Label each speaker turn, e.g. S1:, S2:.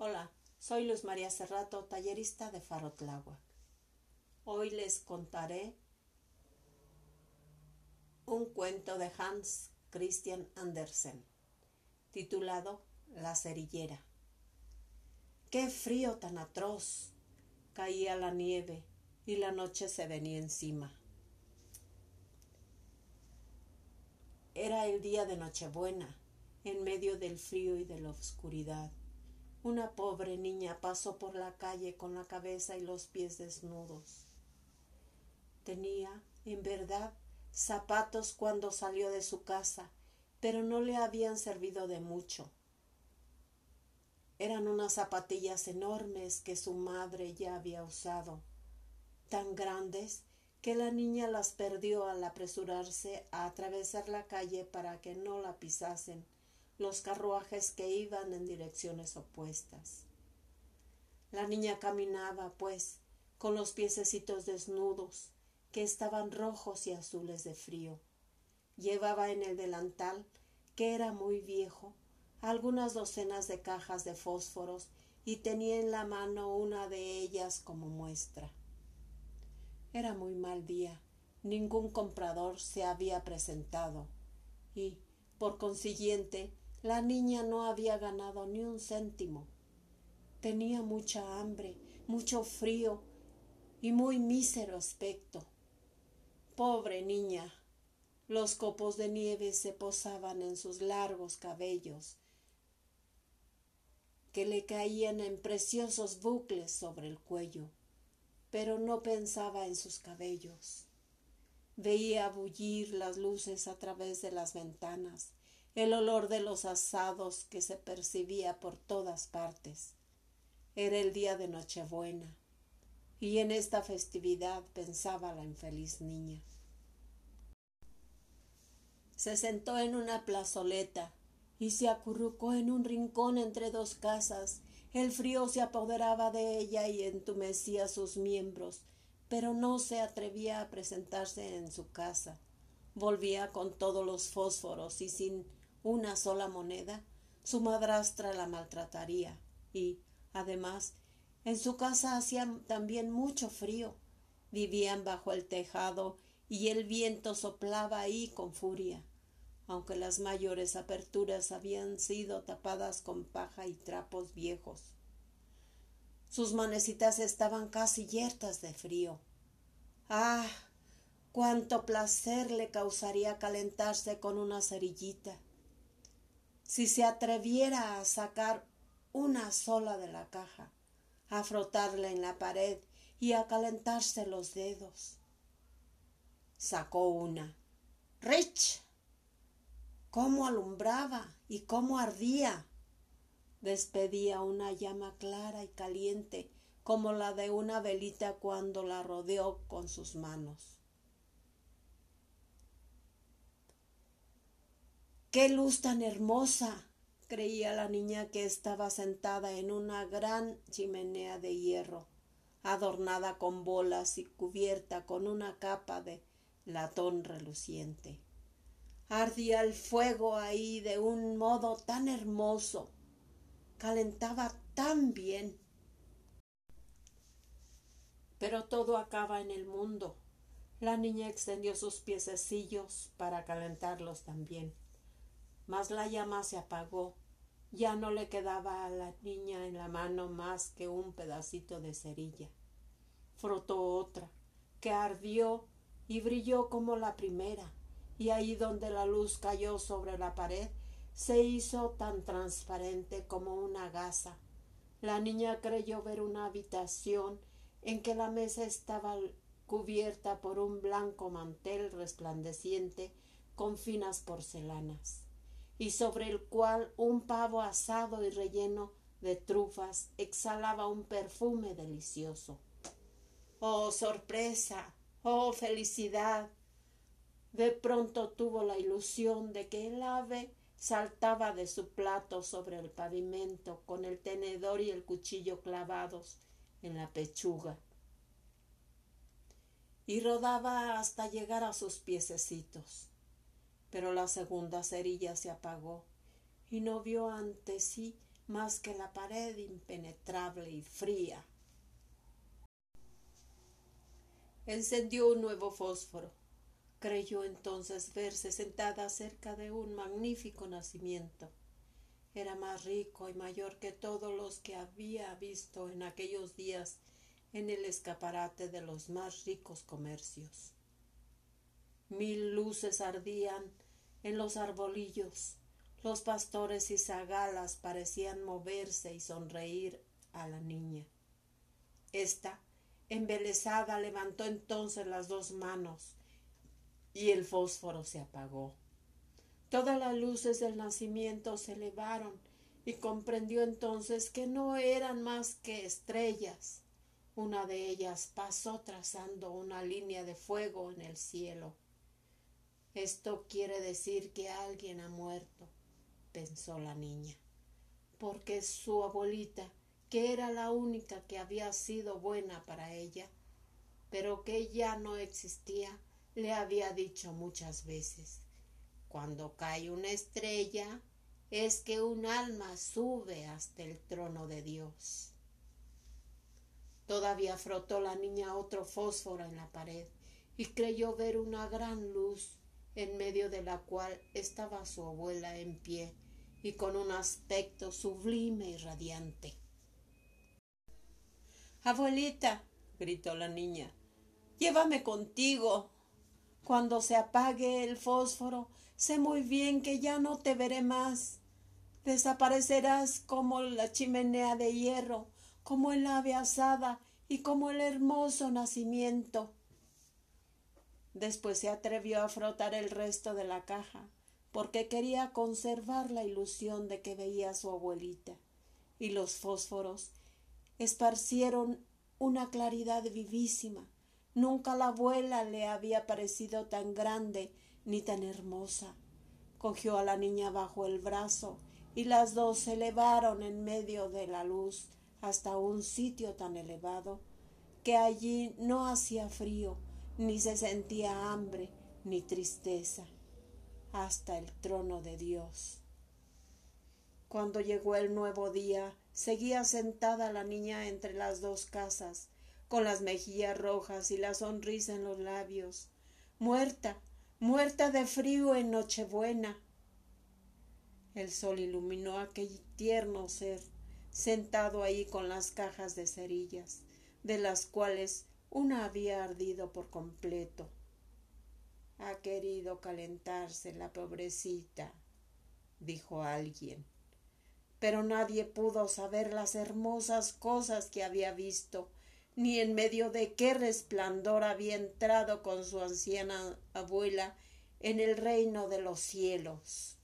S1: Hola, soy Luz María Cerrato, tallerista de Faro Tláhuac. Hoy les contaré un cuento de Hans Christian Andersen, titulado La cerillera. ¡Qué frío tan atroz! Caía la nieve y la noche se venía encima. Era el día de Nochebuena, en medio del frío y de la oscuridad. Una pobre niña pasó por la calle con la cabeza y los pies desnudos. Tenía, en verdad, zapatos cuando salió de su casa, pero no le habían servido de mucho. Eran unas zapatillas enormes que su madre ya había usado, tan grandes que la niña las perdió al apresurarse a atravesar la calle para que no la pisasen los carruajes que iban en direcciones opuestas. La niña caminaba, pues, con los piececitos desnudos, que estaban rojos y azules de frío. Llevaba en el delantal, que era muy viejo, algunas docenas de cajas de fósforos y tenía en la mano una de ellas como muestra. Era muy mal día, ningún comprador se había presentado y, por consiguiente, la niña no había ganado ni un céntimo. Tenía mucha hambre, mucho frío y muy mísero aspecto. Pobre niña. Los copos de nieve se posaban en sus largos cabellos, que le caían en preciosos bucles sobre el cuello, pero no pensaba en sus cabellos. Veía bullir las luces a través de las ventanas el olor de los asados que se percibía por todas partes. Era el día de Nochebuena, y en esta festividad pensaba la infeliz niña. Se sentó en una plazoleta y se acurrucó en un rincón entre dos casas. El frío se apoderaba de ella y entumecía sus miembros, pero no se atrevía a presentarse en su casa. Volvía con todos los fósforos y sin una sola moneda, su madrastra la maltrataría y, además, en su casa hacía también mucho frío. Vivían bajo el tejado y el viento soplaba ahí con furia, aunque las mayores aperturas habían sido tapadas con paja y trapos viejos. Sus manecitas estaban casi yertas de frío. Ah, cuánto placer le causaría calentarse con una cerillita si se atreviera a sacar una sola de la caja, a frotarla en la pared y a calentarse los dedos. Sacó una. ¡Rich! cómo alumbraba y cómo ardía. Despedía una llama clara y caliente como la de una velita cuando la rodeó con sus manos. ¡Qué luz tan hermosa! creía la niña que estaba sentada en una gran chimenea de hierro, adornada con bolas y cubierta con una capa de latón reluciente. Ardía el fuego ahí de un modo tan hermoso, calentaba tan bien. Pero todo acaba en el mundo. La niña extendió sus piececillos para calentarlos también mas la llama se apagó. Ya no le quedaba a la niña en la mano más que un pedacito de cerilla. Frotó otra, que ardió y brilló como la primera, y ahí donde la luz cayó sobre la pared, se hizo tan transparente como una gasa. La niña creyó ver una habitación en que la mesa estaba cubierta por un blanco mantel resplandeciente con finas porcelanas y sobre el cual un pavo asado y relleno de trufas exhalaba un perfume delicioso. Oh sorpresa, oh felicidad. De pronto tuvo la ilusión de que el ave saltaba de su plato sobre el pavimento con el tenedor y el cuchillo clavados en la pechuga y rodaba hasta llegar a sus piececitos pero la segunda cerilla se apagó y no vio ante sí más que la pared impenetrable y fría. Encendió un nuevo fósforo. Creyó entonces verse sentada cerca de un magnífico nacimiento. Era más rico y mayor que todos los que había visto en aquellos días en el escaparate de los más ricos comercios. Mil luces ardían en los arbolillos. Los pastores y zagalas parecían moverse y sonreír a la niña. Esta, embelesada, levantó entonces las dos manos y el fósforo se apagó. Todas las luces del nacimiento se elevaron y comprendió entonces que no eran más que estrellas. Una de ellas pasó trazando una línea de fuego en el cielo. Esto quiere decir que alguien ha muerto, pensó la niña, porque su abuelita, que era la única que había sido buena para ella, pero que ya no existía, le había dicho muchas veces cuando cae una estrella es que un alma sube hasta el trono de Dios. Todavía frotó la niña otro fósforo en la pared y creyó ver una gran luz en medio de la cual estaba su abuela en pie y con un aspecto sublime y radiante. Abuelita, gritó la niña, llévame contigo. Cuando se apague el fósforo, sé muy bien que ya no te veré más. Desaparecerás como la chimenea de hierro, como el ave asada y como el hermoso nacimiento. Después se atrevió a frotar el resto de la caja, porque quería conservar la ilusión de que veía a su abuelita, y los fósforos esparcieron una claridad vivísima. Nunca la abuela le había parecido tan grande ni tan hermosa. Cogió a la niña bajo el brazo y las dos se elevaron en medio de la luz hasta un sitio tan elevado que allí no hacía frío ni se sentía hambre ni tristeza, hasta el trono de Dios. Cuando llegó el nuevo día, seguía sentada la niña entre las dos casas, con las mejillas rojas y la sonrisa en los labios, muerta, muerta de frío en Nochebuena. El sol iluminó aquel tierno ser, sentado ahí con las cajas de cerillas, de las cuales una había ardido por completo. Ha querido calentarse la pobrecita, dijo alguien. Pero nadie pudo saber las hermosas cosas que había visto, ni en medio de qué resplandor había entrado con su anciana abuela en el reino de los cielos.